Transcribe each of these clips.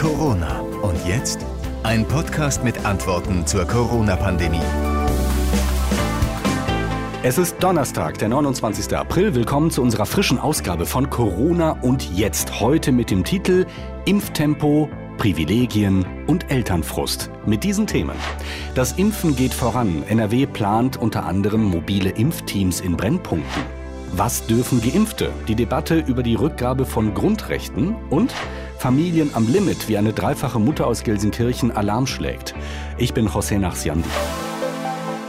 Corona. Und jetzt ein Podcast mit Antworten zur Corona-Pandemie. Es ist Donnerstag, der 29. April. Willkommen zu unserer frischen Ausgabe von Corona und jetzt. Heute mit dem Titel Impftempo, Privilegien und Elternfrust. Mit diesen Themen. Das Impfen geht voran. NRW plant unter anderem mobile Impfteams in Brennpunkten. Was dürfen Geimpfte? Die Debatte über die Rückgabe von Grundrechten und Familien am Limit, wie eine dreifache Mutter aus Gelsenkirchen Alarm schlägt. Ich bin José Nachsiandi.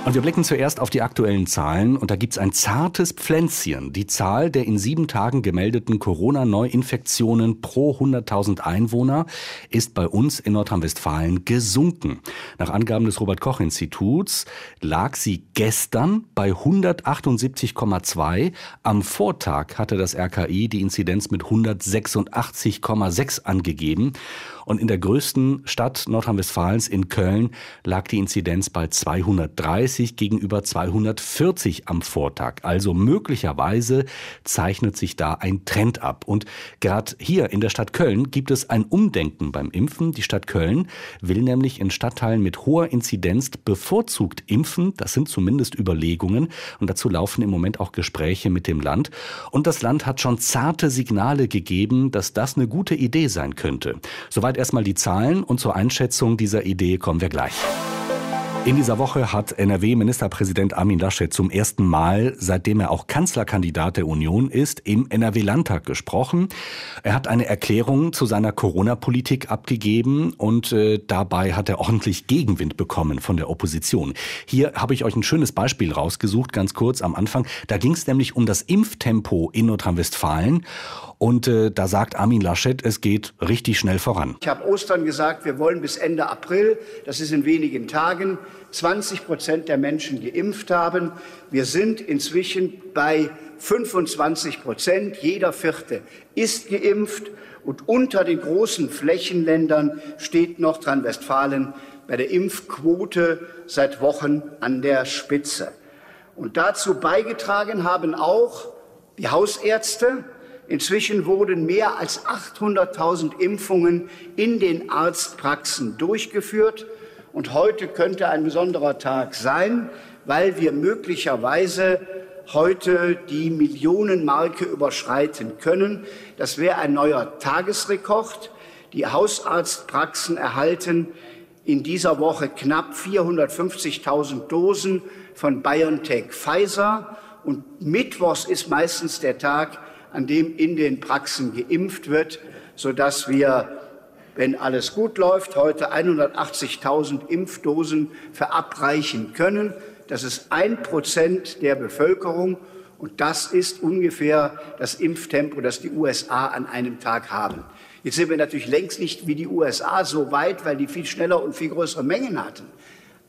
Und wir blicken zuerst auf die aktuellen Zahlen und da gibt's ein zartes Pflänzchen. Die Zahl der in sieben Tagen gemeldeten Corona-Neuinfektionen pro 100.000 Einwohner ist bei uns in Nordrhein-Westfalen gesunken. Nach Angaben des Robert-Koch-Instituts lag sie gestern bei 178,2. Am Vortag hatte das RKI die Inzidenz mit 186,6 angegeben. Und in der größten Stadt Nordrhein-Westfalens in Köln lag die Inzidenz bei 230 gegenüber 240 am Vortag. Also möglicherweise zeichnet sich da ein Trend ab. Und gerade hier in der Stadt Köln gibt es ein Umdenken beim Impfen. Die Stadt Köln will nämlich in Stadtteilen mit hoher Inzidenz bevorzugt impfen. Das sind zumindest Überlegungen. Und dazu laufen im Moment auch Gespräche mit dem Land. Und das Land hat schon zarte Signale gegeben, dass das eine gute Idee sein könnte. Soweit Soweit erstmal die Zahlen und zur Einschätzung dieser Idee kommen wir gleich. In dieser Woche hat NRW-Ministerpräsident Armin Laschet zum ersten Mal, seitdem er auch Kanzlerkandidat der Union ist, im NRW-Landtag gesprochen. Er hat eine Erklärung zu seiner Corona-Politik abgegeben und äh, dabei hat er ordentlich Gegenwind bekommen von der Opposition. Hier habe ich euch ein schönes Beispiel rausgesucht, ganz kurz am Anfang. Da ging es nämlich um das Impftempo in Nordrhein-Westfalen. Und äh, da sagt Armin Laschet, es geht richtig schnell voran. Ich habe Ostern gesagt, wir wollen bis Ende April, das ist in wenigen Tagen, 20 Prozent der Menschen geimpft haben. Wir sind inzwischen bei 25 Prozent. Jeder Vierte ist geimpft. Und unter den großen Flächenländern steht Nordrhein-Westfalen bei der Impfquote seit Wochen an der Spitze. Und dazu beigetragen haben auch die Hausärzte, Inzwischen wurden mehr als 800.000 Impfungen in den Arztpraxen durchgeführt. Und heute könnte ein besonderer Tag sein, weil wir möglicherweise heute die Millionenmarke überschreiten können. Das wäre ein neuer Tagesrekord. Die Hausarztpraxen erhalten in dieser Woche knapp 450.000 Dosen von BioNTech Pfizer. Und Mittwochs ist meistens der Tag, an dem in den Praxen geimpft wird, sodass wir, wenn alles gut läuft, heute 180.000 Impfdosen verabreichen können. Das ist ein Prozent der Bevölkerung. Und das ist ungefähr das Impftempo, das die USA an einem Tag haben. Jetzt sind wir natürlich längst nicht wie die USA so weit, weil die viel schneller und viel größere Mengen hatten.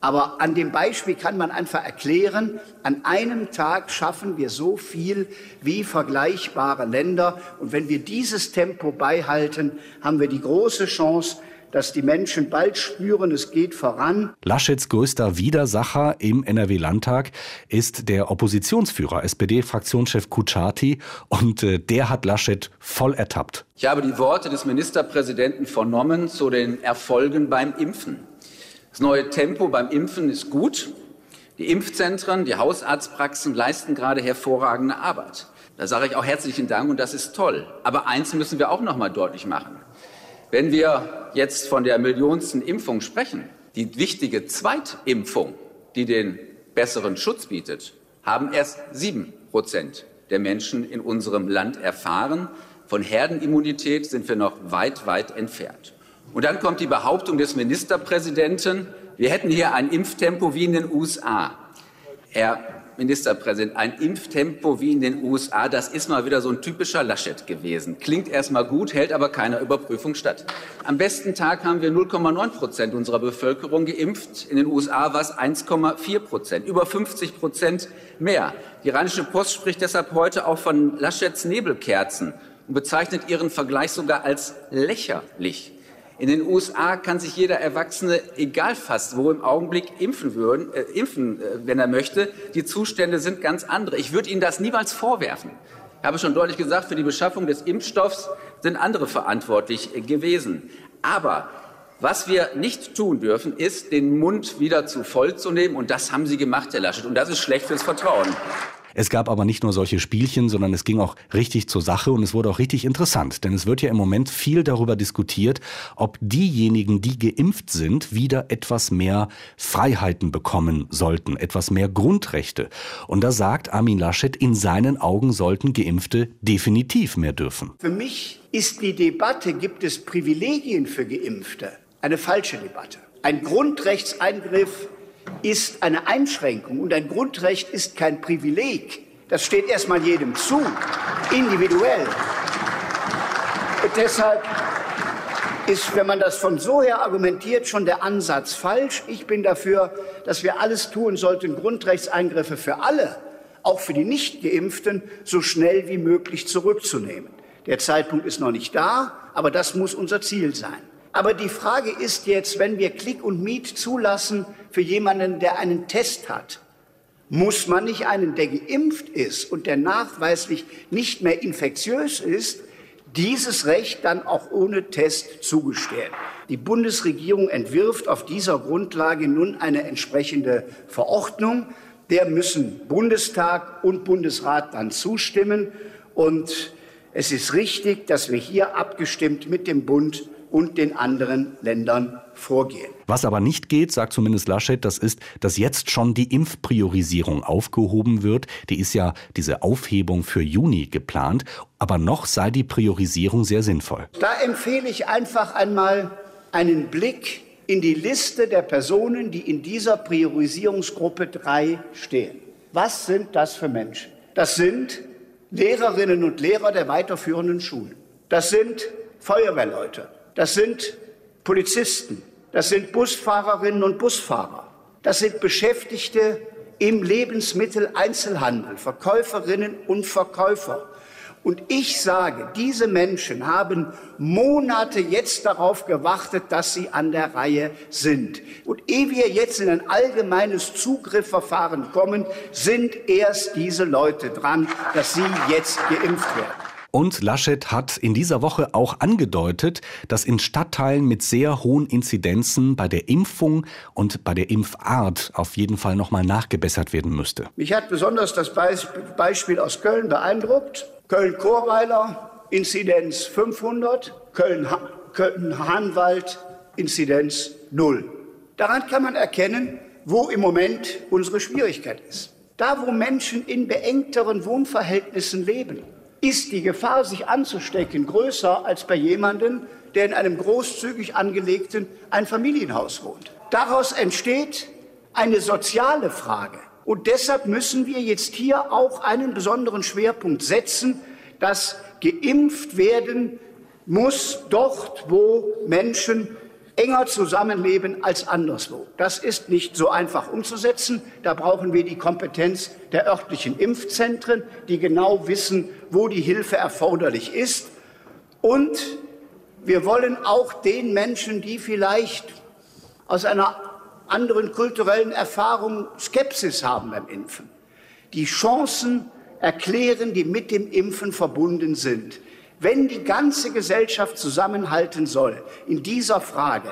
Aber an dem Beispiel kann man einfach erklären, an einem Tag schaffen wir so viel wie vergleichbare Länder. Und wenn wir dieses Tempo beibehalten, haben wir die große Chance, dass die Menschen bald spüren, es geht voran. Laschets größter Widersacher im NRW-Landtag ist der Oppositionsführer, SPD-Fraktionschef Kutschaty. Und äh, der hat Laschet voll ertappt. Ich habe die Worte des Ministerpräsidenten vernommen zu den Erfolgen beim Impfen. Das neue Tempo beim Impfen ist gut. Die Impfzentren, die Hausarztpraxen leisten gerade hervorragende Arbeit. Da sage ich auch herzlichen Dank und das ist toll. Aber eins müssen wir auch noch mal deutlich machen. Wenn wir jetzt von der millionsten Impfung sprechen, die wichtige Zweitimpfung, die den besseren Schutz bietet, haben erst sieben Prozent der Menschen in unserem Land erfahren. Von Herdenimmunität sind wir noch weit, weit entfernt. Und dann kommt die Behauptung des Ministerpräsidenten, wir hätten hier ein Impftempo wie in den USA. Herr Ministerpräsident, ein Impftempo wie in den USA, das ist mal wieder so ein typischer Laschet gewesen. Klingt erstmal gut, hält aber keiner Überprüfung statt. Am besten Tag haben wir 0,9 Prozent unserer Bevölkerung geimpft. In den USA war es 1,4 Prozent, über 50 Prozent mehr. Die Rheinische Post spricht deshalb heute auch von Laschets Nebelkerzen und bezeichnet ihren Vergleich sogar als lächerlich. In den USA kann sich jeder Erwachsene, egal fast wo, im Augenblick impfen, würden, äh, impfen äh, wenn er möchte. Die Zustände sind ganz andere. Ich würde Ihnen das niemals vorwerfen. Ich habe schon deutlich gesagt, für die Beschaffung des Impfstoffs sind andere verantwortlich äh, gewesen. Aber was wir nicht tun dürfen, ist, den Mund wieder zu voll zu nehmen. Und das haben Sie gemacht, Herr Laschet. Und das ist schlecht fürs Vertrauen. Es gab aber nicht nur solche Spielchen, sondern es ging auch richtig zur Sache und es wurde auch richtig interessant, denn es wird ja im Moment viel darüber diskutiert, ob diejenigen, die geimpft sind, wieder etwas mehr Freiheiten bekommen sollten, etwas mehr Grundrechte. Und da sagt Armin Laschet, in seinen Augen sollten Geimpfte definitiv mehr dürfen. Für mich ist die Debatte, gibt es Privilegien für Geimpfte, eine falsche Debatte. Ein Grundrechtseingriff ist eine Einschränkung und ein Grundrecht ist kein Privileg. Das steht erstmal jedem zu, individuell. Und deshalb ist, wenn man das von so her argumentiert, schon der Ansatz falsch. Ich bin dafür, dass wir alles tun sollten, Grundrechtseingriffe für alle, auch für die Nichtgeimpften, so schnell wie möglich zurückzunehmen. Der Zeitpunkt ist noch nicht da, aber das muss unser Ziel sein. Aber die Frage ist jetzt, wenn wir Click und Meet zulassen für jemanden, der einen Test hat, muss man nicht einen, der geimpft ist und der nachweislich nicht mehr infektiös ist, dieses Recht dann auch ohne Test zugestehen. Die Bundesregierung entwirft auf dieser Grundlage nun eine entsprechende Verordnung. Der müssen Bundestag und Bundesrat dann zustimmen. Und es ist richtig, dass wir hier abgestimmt mit dem Bund und den anderen Ländern vorgehen. Was aber nicht geht, sagt zumindest Laschet, das ist, dass jetzt schon die Impfpriorisierung aufgehoben wird. Die ist ja diese Aufhebung für Juni geplant, aber noch sei die Priorisierung sehr sinnvoll. Da empfehle ich einfach einmal einen Blick in die Liste der Personen, die in dieser Priorisierungsgruppe 3 stehen. Was sind das für Menschen? Das sind Lehrerinnen und Lehrer der weiterführenden Schulen. Das sind Feuerwehrleute, das sind Polizisten, das sind Busfahrerinnen und Busfahrer, das sind Beschäftigte im Lebensmitteleinzelhandel, Verkäuferinnen und Verkäufer. Und ich sage, diese Menschen haben Monate jetzt darauf gewartet, dass sie an der Reihe sind. Und ehe wir jetzt in ein allgemeines Zugriffverfahren kommen, sind erst diese Leute dran, dass sie jetzt geimpft werden. Und Laschet hat in dieser Woche auch angedeutet, dass in Stadtteilen mit sehr hohen Inzidenzen bei der Impfung und bei der Impfart auf jeden Fall nochmal nachgebessert werden müsste. Mich hat besonders das Beispiel aus Köln beeindruckt. Köln-Chorweiler, Inzidenz 500, Köln-Hahnwald, Inzidenz 0. Daran kann man erkennen, wo im Moment unsere Schwierigkeit ist. Da, wo Menschen in beengteren Wohnverhältnissen leben, ist die Gefahr, sich anzustecken, größer als bei jemandem, der in einem großzügig angelegten Einfamilienhaus wohnt. Daraus entsteht eine soziale Frage. Und deshalb müssen wir jetzt hier auch einen besonderen Schwerpunkt setzen, dass geimpft werden muss dort, wo Menschen enger zusammenleben als anderswo. Das ist nicht so einfach umzusetzen. Da brauchen wir die Kompetenz der örtlichen Impfzentren, die genau wissen, wo die Hilfe erforderlich ist. Und wir wollen auch den Menschen, die vielleicht aus einer anderen kulturellen Erfahrung Skepsis haben beim Impfen, die Chancen erklären, die mit dem Impfen verbunden sind. Wenn die ganze Gesellschaft zusammenhalten soll in dieser Frage,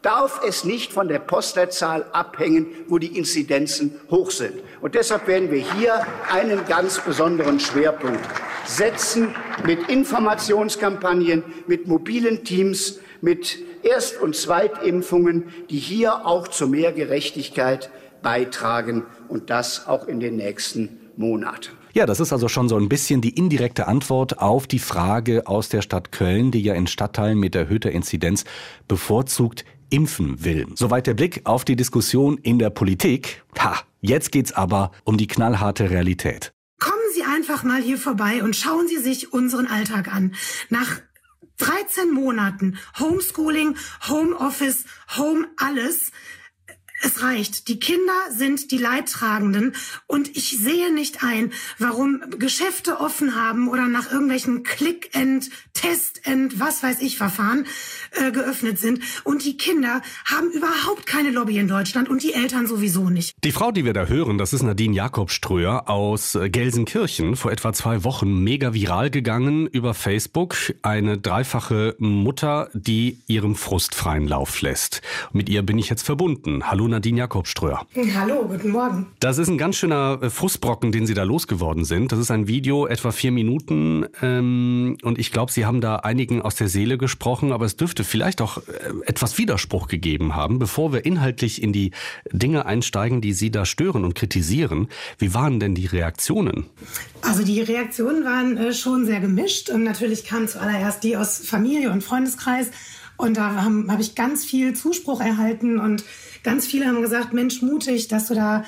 darf es nicht von der Postleitzahl abhängen, wo die Inzidenzen hoch sind. Und deshalb werden wir hier einen ganz besonderen Schwerpunkt setzen mit Informationskampagnen, mit mobilen Teams, mit Erst- und Zweitimpfungen, die hier auch zu mehr Gerechtigkeit beitragen und das auch in den nächsten Monaten. Ja, das ist also schon so ein bisschen die indirekte Antwort auf die Frage aus der Stadt Köln, die ja in Stadtteilen mit erhöhter Inzidenz bevorzugt impfen will. Soweit der Blick auf die Diskussion in der Politik. Ha, jetzt geht's aber um die knallharte Realität. Kommen Sie einfach mal hier vorbei und schauen Sie sich unseren Alltag an. Nach 13 Monaten Homeschooling, Homeoffice, Home alles Es reicht. Die Kinder sind die Leidtragenden und ich sehe nicht ein, warum Geschäfte offen haben oder nach irgendwelchen Click-End, Test-End, was weiß ich, Verfahren äh, geöffnet sind. Und die Kinder haben überhaupt keine Lobby in Deutschland und die Eltern sowieso nicht. Die Frau, die wir da hören, das ist Nadine Jakobströer aus äh, Gelsenkirchen, vor etwa zwei Wochen mega viral gegangen über Facebook. Eine dreifache Mutter, die ihrem Frust freien Lauf lässt. Mit ihr bin ich jetzt verbunden. Hallo Nadine Jakobströer. Hallo, guten Morgen. Das ist ein ganz schöner äh, Frustbrocken, den Sie da losgeworden sind. Das ist ein Video, etwa vier Minuten. Ähm, und ich glaube, Sie haben da einigen aus der Seele gesprochen, aber es dürfte vielleicht auch äh, etwas Widerspruch gegeben haben. Bevor wir inhaltlich in die Dinge einsteigen, die Sie da stören und kritisieren, wie waren denn die Reaktionen? Also die Reaktionen waren äh, schon sehr gemischt. Und natürlich kamen zuallererst die aus Familie und Freundeskreis. Und da habe hab ich ganz viel Zuspruch erhalten und ganz viele haben gesagt, Mensch, mutig, dass du da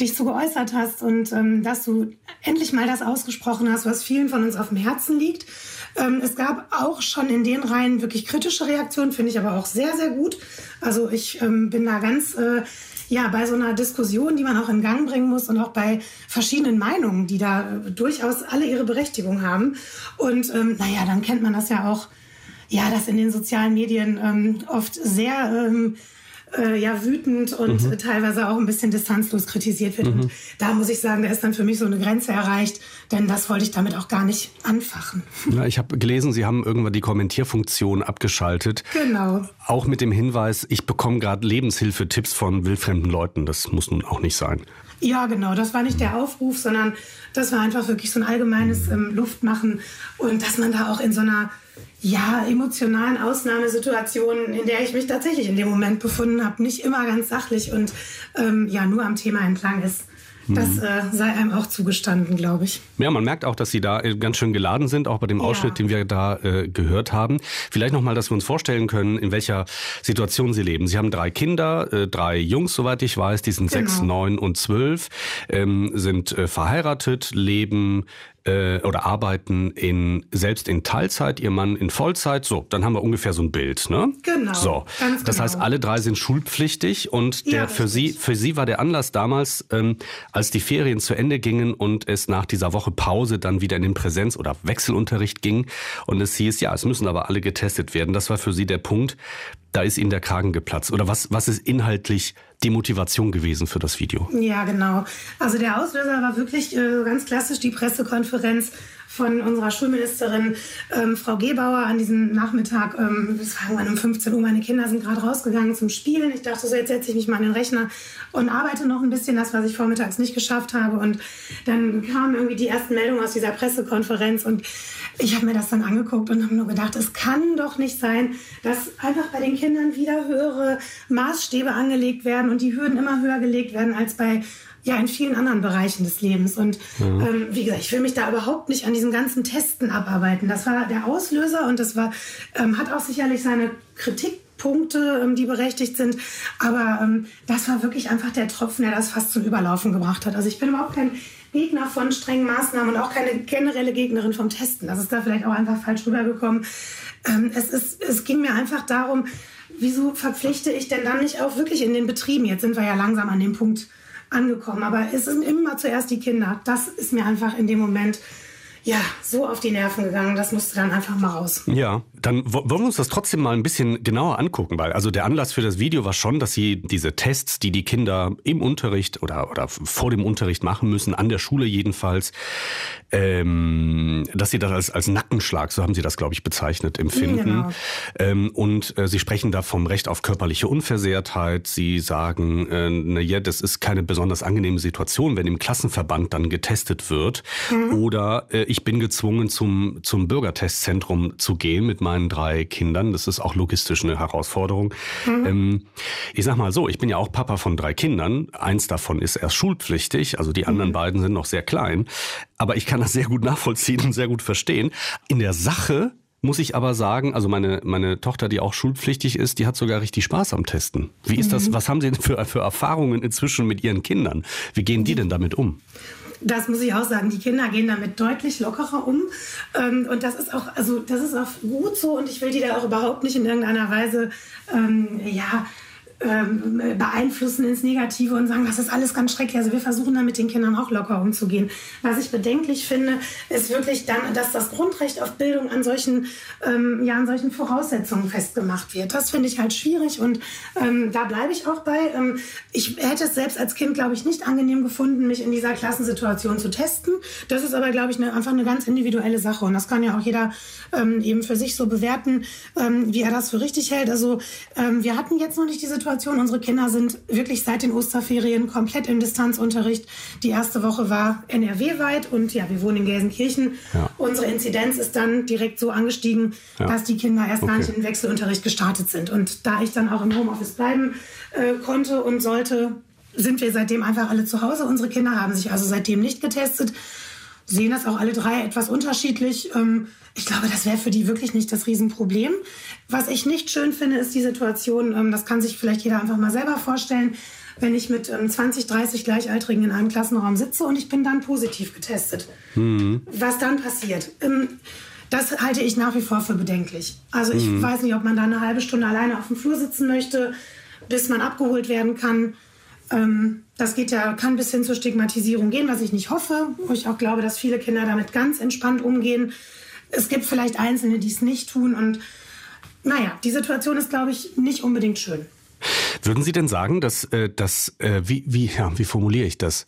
dich so geäußert hast und ähm, dass du endlich mal das ausgesprochen hast, was vielen von uns auf dem Herzen liegt. Ähm, es gab auch schon in den Reihen wirklich kritische Reaktionen, finde ich aber auch sehr, sehr gut. Also ich ähm, bin da ganz... Äh, ja, bei so einer Diskussion, die man auch in Gang bringen muss und auch bei verschiedenen Meinungen, die da äh, durchaus alle ihre Berechtigung haben. Und ähm, naja, dann kennt man das ja auch, ja, dass in den sozialen Medien ähm, oft sehr ähm, äh, ja wütend und mhm. teilweise auch ein bisschen distanzlos kritisiert wird. Mhm. Und da muss ich sagen, da ist dann für mich so eine Grenze erreicht, denn das wollte ich damit auch gar nicht anfachen. Ja, ich habe gelesen, Sie haben irgendwann die Kommentierfunktion abgeschaltet. Genau. Auch mit dem Hinweis, ich bekomme gerade Lebenshilfetipps von wildfremden Leuten. Das muss nun auch nicht sein. Ja, genau. Das war nicht der Aufruf, sondern das war einfach wirklich so ein allgemeines ähm, Luftmachen und dass man da auch in so einer ja, emotionalen Ausnahmesituationen, in der ich mich tatsächlich in dem Moment befunden habe, nicht immer ganz sachlich und ähm, ja, nur am Thema entlang ist. Das mhm. äh, sei einem auch zugestanden, glaube ich. Ja, man merkt auch, dass Sie da äh, ganz schön geladen sind, auch bei dem Ausschnitt, ja. den wir da äh, gehört haben. Vielleicht nochmal, dass wir uns vorstellen können, in welcher Situation Sie leben. Sie haben drei Kinder, äh, drei Jungs, soweit ich weiß, die sind genau. sechs, neun und zwölf, ähm, sind äh, verheiratet, leben äh, oder arbeiten in, selbst in Teilzeit, ihr Mann in Vollzeit. So, dann haben wir ungefähr so ein Bild. Ne? Genau. So, das genau. heißt, alle drei sind schulpflichtig und der ja, für sie für sie war der Anlass damals, ähm, als die Ferien zu Ende gingen und es nach dieser Woche Pause dann wieder in den Präsenz- oder Wechselunterricht ging und es hieß, ja, es müssen aber alle getestet werden. Das war für sie der Punkt, da ist Ihnen der Kragen geplatzt. Oder was, was ist inhaltlich die Motivation gewesen für das Video? Ja, genau. Also der Auslöser war wirklich äh, ganz klassisch die Pressekonferenz von unserer Schulministerin ähm, Frau Gebauer an diesem Nachmittag. Ähm, es war irgendwann um 15 Uhr. Meine Kinder sind gerade rausgegangen zum Spielen. Ich dachte so, jetzt setze ich mich mal an den Rechner und arbeite noch ein bisschen, das, was ich vormittags nicht geschafft habe. Und dann kamen irgendwie die ersten Meldungen aus dieser Pressekonferenz und ich habe mir das dann angeguckt und habe nur gedacht, es kann doch nicht sein, dass einfach bei den Kindern wieder höhere Maßstäbe angelegt werden und die Hürden immer höher gelegt werden als bei ja in vielen anderen Bereichen des Lebens. Und mhm. ähm, wie gesagt, ich will mich da überhaupt nicht an diesen ganzen Testen abarbeiten. Das war der Auslöser und das war, ähm, hat auch sicherlich seine Kritikpunkte, ähm, die berechtigt sind. Aber ähm, das war wirklich einfach der Tropfen, der das fast zum Überlaufen gebracht hat. Also ich bin überhaupt kein Gegner von strengen Maßnahmen und auch keine generelle Gegnerin vom Testen. Das ist da vielleicht auch einfach falsch rübergekommen. Ähm, es, ist, es ging mir einfach darum, wieso verpflichte ich denn dann nicht auch wirklich in den Betrieben? Jetzt sind wir ja langsam an dem Punkt angekommen. Aber es sind immer zuerst die Kinder. Das ist mir einfach in dem Moment ja, so auf die Nerven gegangen, das musste dann einfach mal raus. Ja, dann wollen wir uns das trotzdem mal ein bisschen genauer angucken, weil also der Anlass für das Video war schon, dass sie diese Tests, die die Kinder im Unterricht oder, oder vor dem Unterricht machen müssen, an der Schule jedenfalls, ähm, dass sie das als, als Nackenschlag, so haben sie das, glaube ich, bezeichnet, empfinden. Genau. Ähm, und äh, sie sprechen da vom Recht auf körperliche Unversehrtheit. Sie sagen, äh, naja, das ist keine besonders angenehme Situation, wenn im Klassenverband dann getestet wird. Mhm. Oder äh, ich bin gezwungen, zum, zum Bürgertestzentrum zu gehen mit meinen drei Kindern. Das ist auch logistisch eine Herausforderung. Mhm. Ähm, ich sag mal so, ich bin ja auch Papa von drei Kindern. Eins davon ist erst schulpflichtig, also die anderen mhm. beiden sind noch sehr klein. Aber ich kann das sehr gut nachvollziehen und sehr gut verstehen. In der Sache muss ich aber sagen, also meine, meine Tochter, die auch schulpflichtig ist, die hat sogar richtig Spaß am Testen. Wie ist das, mhm. was haben Sie denn für, für Erfahrungen inzwischen mit Ihren Kindern? Wie gehen die denn damit um? Das muss ich auch sagen. Die Kinder gehen damit deutlich lockerer um. Ähm, und das ist auch, also das ist auch gut so und ich will die da auch überhaupt nicht in irgendeiner Weise, ähm, ja, ähm, beeinflussen ins Negative und sagen, das ist alles ganz schrecklich. Also wir versuchen da mit den Kindern auch locker umzugehen. Was ich bedenklich finde, ist wirklich dann, dass das Grundrecht auf Bildung an solchen, ähm, ja, an solchen Voraussetzungen festgemacht wird. Das finde ich halt schwierig und ähm, da bleibe ich auch bei. Ähm, ich hätte es selbst als Kind, glaube ich, nicht angenehm gefunden, mich in dieser Klassensituation zu testen. Das ist aber, glaube ich, eine, einfach eine ganz individuelle Sache und das kann ja auch jeder ähm, eben für sich so bewerten, wie er das für richtig hält. Also wir hatten jetzt noch nicht die Situation, unsere Kinder sind wirklich seit den Osterferien komplett im Distanzunterricht. Die erste Woche war NRW-weit und ja, wir wohnen in Gelsenkirchen. Ja. Unsere Inzidenz ist dann direkt so angestiegen, ja. dass die Kinder erst okay. gar nicht in den Wechselunterricht gestartet sind. Und da ich dann auch im Homeoffice bleiben äh, konnte und sollte, sind wir seitdem einfach alle zu Hause. Unsere Kinder haben sich also seitdem nicht getestet, sehen das auch alle drei etwas unterschiedlich. Ähm, ich glaube, das wäre für die wirklich nicht das Riesenproblem. Was ich nicht schön finde, ist die Situation, ähm, das kann sich vielleicht jeder einfach mal selber vorstellen, wenn ich mit 20, ähm, 30 Gleichaltrigen in einem Klassenraum sitze und ich bin dann positiv getestet. Mhm. Was dann passiert? Das halte ich nach wie vor für bedenklich. Also ich mhm. weiß nicht, ob man da eine halbe Stunde alleine auf dem Flur sitzen möchte, bis man abgeholt werden kann. Ähm, das geht ja, kann bis hin zur Stigmatisierung gehen, was ich nicht hoffe, wo ich auch glaube, dass viele Kinder damit ganz entspannt umgehen. Es gibt vielleicht Einzelne, die es nicht tun und naja, die Situation ist, glaube ich, nicht unbedingt schön. Würden Sie denn sagen, dass, äh, dass äh, wie, wie, ja, wie formuliere ich das?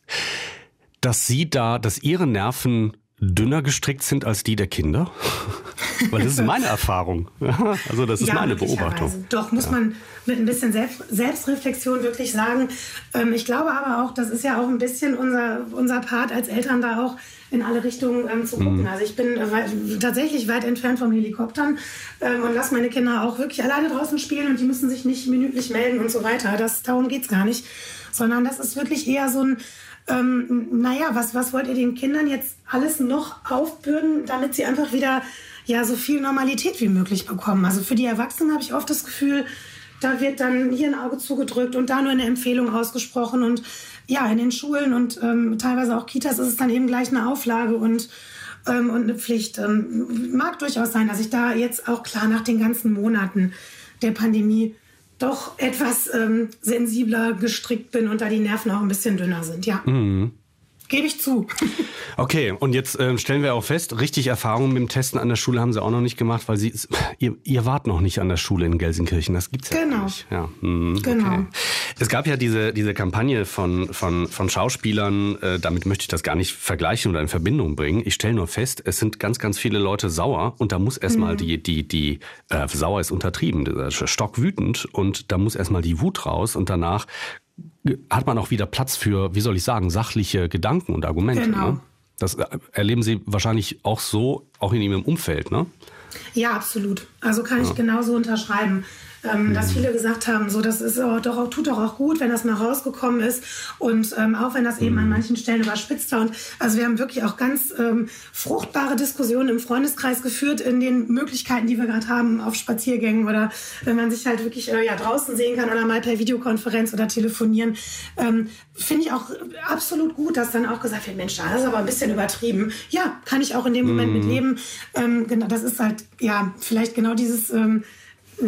Dass Sie da, dass Ihre Nerven dünner gestrickt sind als die der Kinder? Weil das ist meine Erfahrung. Also das ist ja, meine Beobachtung. Doch, muss ja. man mit ein bisschen Selbst Selbstreflexion wirklich sagen. Ähm, ich glaube aber auch, das ist ja auch ein bisschen unser, unser Part als Eltern da auch in alle Richtungen ähm, zu gucken. Mhm. Also ich bin äh, tatsächlich weit entfernt vom Helikoptern ähm, und lasse meine Kinder auch wirklich alleine draußen spielen und die müssen sich nicht minütlich melden und so weiter. Das, darum geht es gar nicht. Sondern das ist wirklich eher so ein ähm, naja, was, was wollt ihr den Kindern jetzt alles noch aufbürden, damit sie einfach wieder ja so viel Normalität wie möglich bekommen? Also für die Erwachsenen habe ich oft das Gefühl, da wird dann hier ein Auge zugedrückt und da nur eine Empfehlung ausgesprochen und ja, in den Schulen und ähm, teilweise auch Kitas ist es dann eben gleich eine Auflage und ähm, und eine Pflicht. Ähm, mag durchaus sein, dass ich da jetzt auch klar nach den ganzen Monaten der Pandemie doch etwas ähm, sensibler gestrickt bin und da die Nerven auch ein bisschen dünner sind, ja. Mhm. Gebe ich zu. Okay, und jetzt äh, stellen wir auch fest, richtig Erfahrungen mit dem Testen an der Schule haben Sie auch noch nicht gemacht, weil Sie ihr, ihr wart noch nicht an der Schule in Gelsenkirchen. Das gibt's ja genau. nicht. Ja, hm, genau. Okay. Es gab ja diese diese Kampagne von von von Schauspielern. Äh, damit möchte ich das gar nicht vergleichen oder in Verbindung bringen. Ich stelle nur fest, es sind ganz ganz viele Leute sauer und da muss erstmal mhm. die die die äh, sauer ist untertrieben, stockwütend und da muss erstmal die Wut raus und danach hat man auch wieder Platz für, wie soll ich sagen, sachliche Gedanken und Argumente. Genau. Ne? Das äh, erleben Sie wahrscheinlich auch so, auch in Ihrem Umfeld, ne? Ja, absolut. Also kann ich genauso unterschreiben ähm, dass viele gesagt haben, so das ist auch, doch auch, tut doch auch gut, wenn das mal rausgekommen ist und ähm, auch wenn das eben an mhm. manchen Stellen überspitzt war. Und also wir haben wirklich auch ganz ähm, fruchtbare Diskussionen im Freundeskreis geführt in den Möglichkeiten, die wir gerade haben auf Spaziergängen oder wenn man sich halt wirklich äh, ja draußen sehen kann oder mal per Videokonferenz oder telefonieren. Ähm, Finde ich auch absolut gut, dass dann auch gesagt wird, Mensch, das ist aber ein bisschen übertrieben. Ja, kann ich auch in dem Moment mm. mit leben. Ähm, genau, das ist halt ja vielleicht genau dieses ähm,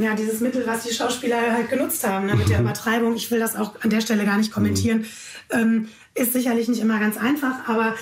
ja, dieses Mittel, was die Schauspieler halt genutzt haben ne, mit der. Übertreibung, ich will das auch an der Stelle gar nicht kommentieren, mhm. ähm, ist sicherlich nicht immer ganz einfach, aber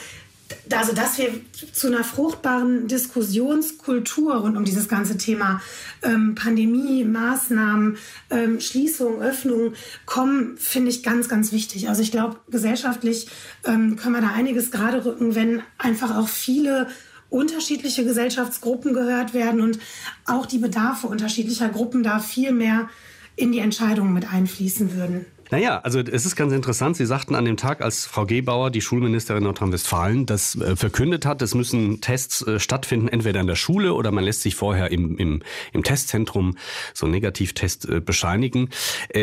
also dass wir zu einer fruchtbaren Diskussionskultur rund um dieses ganze Thema ähm, Pandemie, Maßnahmen, ähm, Schließung, Öffnung kommen, finde ich ganz, ganz wichtig. Also ich glaube, gesellschaftlich ähm, können wir da einiges gerade rücken, wenn einfach auch viele unterschiedliche Gesellschaftsgruppen gehört werden und auch die Bedarfe unterschiedlicher Gruppen da viel mehr in die Entscheidungen mit einfließen würden. Naja, also es ist ganz interessant. Sie sagten an dem Tag, als Frau Gebauer, die Schulministerin Nordrhein-Westfalen, das äh, verkündet hat, es müssen Tests äh, stattfinden, entweder in der Schule oder man lässt sich vorher im, im, im Testzentrum so einen Negativtest äh, bescheinigen.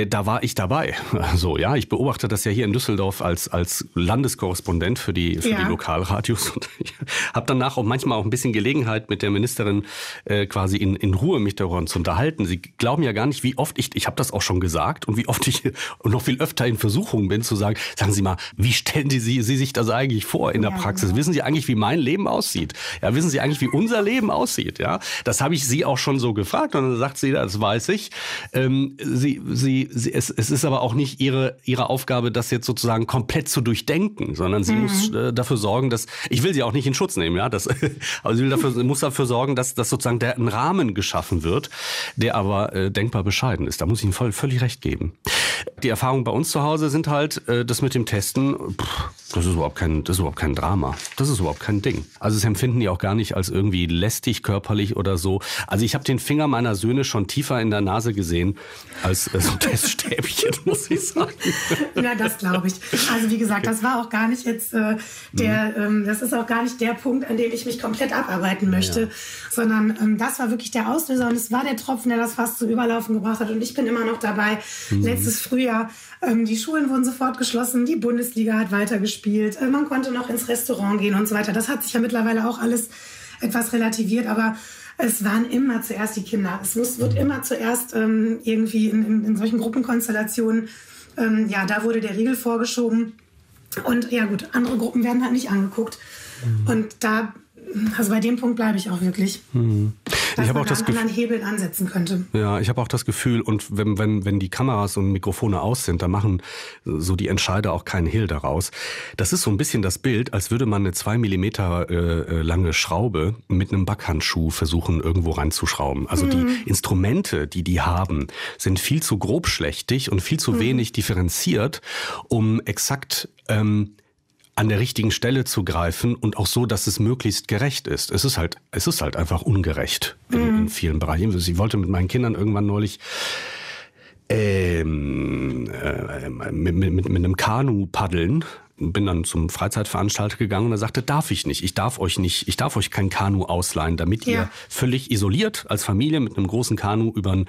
Da war ich dabei. So, ja, ich beobachte das ja hier in Düsseldorf als, als Landeskorrespondent für die, für ja. die Lokalradios und ich habe danach auch manchmal auch ein bisschen Gelegenheit, mit der Ministerin quasi in, in Ruhe mich darüber zu unterhalten. Sie glauben ja gar nicht, wie oft ich, ich habe das auch schon gesagt und wie oft ich noch viel öfter in Versuchung bin zu sagen, sagen Sie mal, wie stellen Sie, Sie sich das eigentlich vor in der ja, Praxis? Genau. Wissen Sie eigentlich, wie mein Leben aussieht? Ja, wissen Sie eigentlich, wie unser Leben aussieht? Ja, das habe ich Sie auch schon so gefragt und dann sagt sie, das weiß ich. Ähm, sie, sie, sie, es, es ist aber auch nicht ihre, ihre Aufgabe, das jetzt sozusagen komplett zu durchdenken, sondern sie mhm. muss äh, dafür sorgen, dass, ich will sie auch nicht in Schutz nehmen, ja, das, aber sie dafür, muss dafür sorgen, dass, dass sozusagen der, ein Rahmen geschaffen wird, der aber äh, denkbar bescheiden ist. Da muss ich Ihnen voll, völlig recht geben. Die Erfahrungen bei uns zu Hause sind halt, äh, das mit dem Testen, pff, das ist überhaupt kein, das ist überhaupt kein Drama. Das ist überhaupt kein Ding. Also es empfinden die auch gar nicht als irgendwie lästig körperlich oder so. Also ich habe den Finger meiner Söhne schon tiefer in der Nase gesehen als äh, so Teststäbchen, muss ich sagen. Ja, das glaube ich. Also wie gesagt, das war auch gar nicht jetzt äh, der, mhm. ähm, das ist auch gar nicht der Punkt, an dem ich mich komplett abarbeiten möchte, ja. sondern ähm, das war wirklich der Auslöser und es war der Tropfen, der das fast zu überlaufen gebracht hat. Und ich bin immer noch dabei. Mhm. Letztes Frühjahr, ähm, die Schulen wurden sofort geschlossen, die Bundesliga hat weitergespielt, äh, man konnte noch ins Restaurant gehen und so weiter. Das hat sich ja mittlerweile auch alles etwas relativiert, aber es waren immer zuerst die Kinder. Es muss, wird immer zuerst ähm, irgendwie in, in, in, solchen Gruppenkonstellationen, ähm, ja, da wurde der Riegel vorgeschoben. Und ja gut, andere Gruppen werden halt nicht angeguckt. Mhm. Und da also bei dem Punkt bleibe ich auch wirklich. Hm. Dass ich habe auch das Gefühl, Hebeln ansetzen könnte. Ja, ich habe auch das Gefühl, und wenn, wenn, wenn die Kameras und Mikrofone aus sind, dann machen so die Entscheider auch keinen Hehl daraus. Das ist so ein bisschen das Bild, als würde man eine zwei Millimeter äh, äh lange Schraube mit einem Backhandschuh versuchen, irgendwo reinzuschrauben. Also mhm. die Instrumente, die die haben, sind viel zu grobschlächtig und viel zu mhm. wenig differenziert, um exakt ähm, an der richtigen Stelle zu greifen und auch so, dass es möglichst gerecht ist. Es ist halt, es ist halt einfach ungerecht in, mhm. in vielen Bereichen. Ich wollte mit meinen Kindern irgendwann neulich ähm, äh, mit, mit, mit einem Kanu paddeln bin dann zum Freizeitveranstalter gegangen und er sagte, darf ich nicht. Ich darf euch nicht, ich darf euch kein Kanu ausleihen, damit ja. ihr völlig isoliert als Familie mit einem großen Kanu über,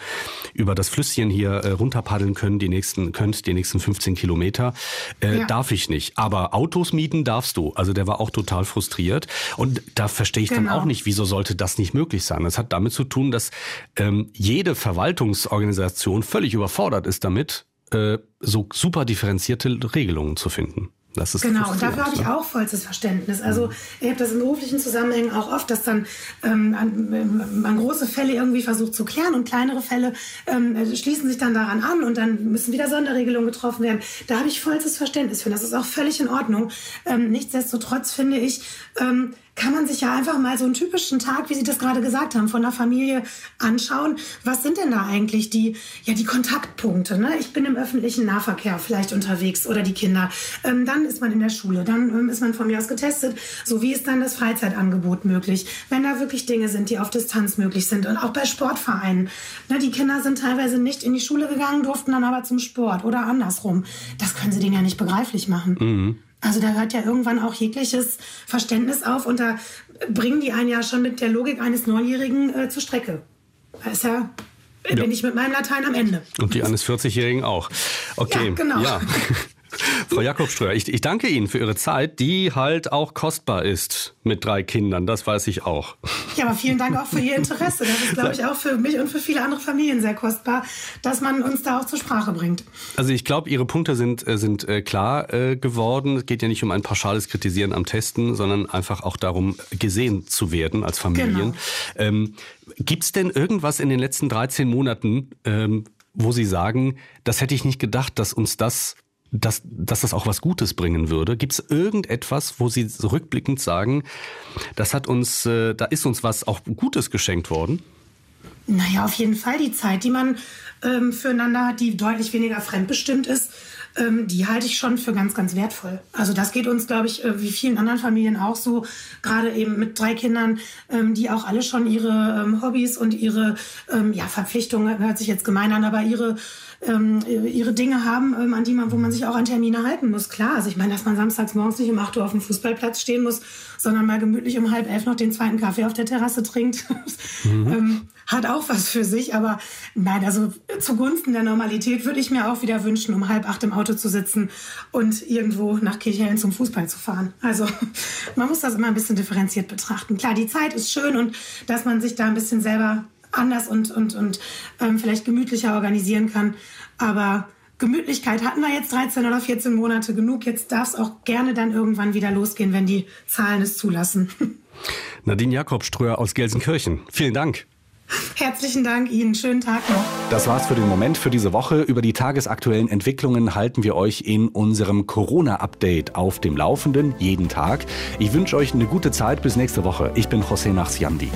über das Flüsschen hier äh, runterpaddeln können, die nächsten, könnt, die nächsten 15 Kilometer. Äh, ja. Darf ich nicht. Aber Autos mieten darfst du. Also der war auch total frustriert. Und da verstehe ich genau. dann auch nicht, wieso sollte das nicht möglich sein. Das hat damit zu tun, dass ähm, jede Verwaltungsorganisation völlig überfordert ist damit, äh, so super differenzierte Regelungen zu finden. Das ist genau, und dafür habe ich auch vollstes Verständnis. Also ich habe das in beruflichen Zusammenhängen auch oft, dass dann ähm, man, man große Fälle irgendwie versucht zu klären und kleinere Fälle ähm, schließen sich dann daran an und dann müssen wieder Sonderregelungen getroffen werden. Da habe ich vollstes Verständnis für. Das ist auch völlig in Ordnung. Ähm, nichtsdestotrotz finde ich, ähm, kann man sich ja einfach mal so einen typischen Tag, wie Sie das gerade gesagt haben, von der Familie anschauen. Was sind denn da eigentlich die, ja, die Kontaktpunkte? Ne? Ich bin im öffentlichen Nahverkehr vielleicht unterwegs oder die Kinder. Ähm, dann ist man in der Schule, dann ähm, ist man von mir aus getestet. So wie ist dann das Freizeitangebot möglich? Wenn da wirklich Dinge sind, die auf Distanz möglich sind und auch bei Sportvereinen. Ne, die Kinder sind teilweise nicht in die Schule gegangen, durften dann aber zum Sport oder andersrum. Das können Sie denen ja nicht begreiflich machen. Mhm. Also da hört ja irgendwann auch jegliches Verständnis auf und da bringen die einen ja schon mit der Logik eines Neunjährigen äh, zur Strecke. Da ist ja, ja. bin ich mit meinem Latein am Ende. Und die eines 40-Jährigen auch. Okay. Ja, genau. Ja. Frau Jakobströer, ich, ich danke Ihnen für Ihre Zeit, die halt auch kostbar ist mit drei Kindern, das weiß ich auch. Ja, aber vielen Dank auch für Ihr Interesse. Das ist, glaube ich, auch für mich und für viele andere Familien sehr kostbar, dass man uns da auch zur Sprache bringt. Also ich glaube, Ihre Punkte sind, äh, sind äh, klar äh, geworden. Es geht ja nicht um ein pauschales Kritisieren am Testen, sondern einfach auch darum, gesehen zu werden als Familien. Genau. Ähm, Gibt es denn irgendwas in den letzten 13 Monaten, ähm, wo Sie sagen, das hätte ich nicht gedacht, dass uns das dass, dass das auch was Gutes bringen würde? Gibt es irgendetwas, wo Sie rückblickend sagen, das hat uns, äh, da ist uns was auch Gutes geschenkt worden? Naja, auf jeden Fall die Zeit, die man ähm, füreinander hat, die deutlich weniger fremdbestimmt ist, ähm, die halte ich schon für ganz, ganz wertvoll. Also das geht uns, glaube ich, äh, wie vielen anderen Familien auch so, gerade eben mit drei Kindern, ähm, die auch alle schon ihre ähm, Hobbys und ihre ähm, ja, Verpflichtungen, hört sich jetzt gemein an, aber ihre ähm, ihre Dinge haben, ähm, an die man, wo man sich auch an Termine halten muss. Klar, also ich meine, dass man samstags morgens nicht um 8 Uhr auf dem Fußballplatz stehen muss, sondern mal gemütlich um halb elf noch den zweiten Kaffee auf der Terrasse trinkt, mhm. ähm, hat auch was für sich. Aber nein, also zugunsten der Normalität würde ich mir auch wieder wünschen, um halb acht im Auto zu sitzen und irgendwo nach Kirchhellen zum Fußball zu fahren. Also man muss das immer ein bisschen differenziert betrachten. Klar, die Zeit ist schön und dass man sich da ein bisschen selber anders und, und, und ähm, vielleicht gemütlicher organisieren kann. Aber Gemütlichkeit hatten wir jetzt 13 oder 14 Monate genug. Jetzt darf es auch gerne dann irgendwann wieder losgehen, wenn die Zahlen es zulassen. Nadine Jakobströer aus Gelsenkirchen. Vielen Dank. Herzlichen Dank Ihnen. Schönen Tag noch. Das war's für den Moment für diese Woche. Über die tagesaktuellen Entwicklungen halten wir euch in unserem Corona-Update auf dem Laufenden jeden Tag. Ich wünsche euch eine gute Zeit bis nächste Woche. Ich bin José Nachsiandi.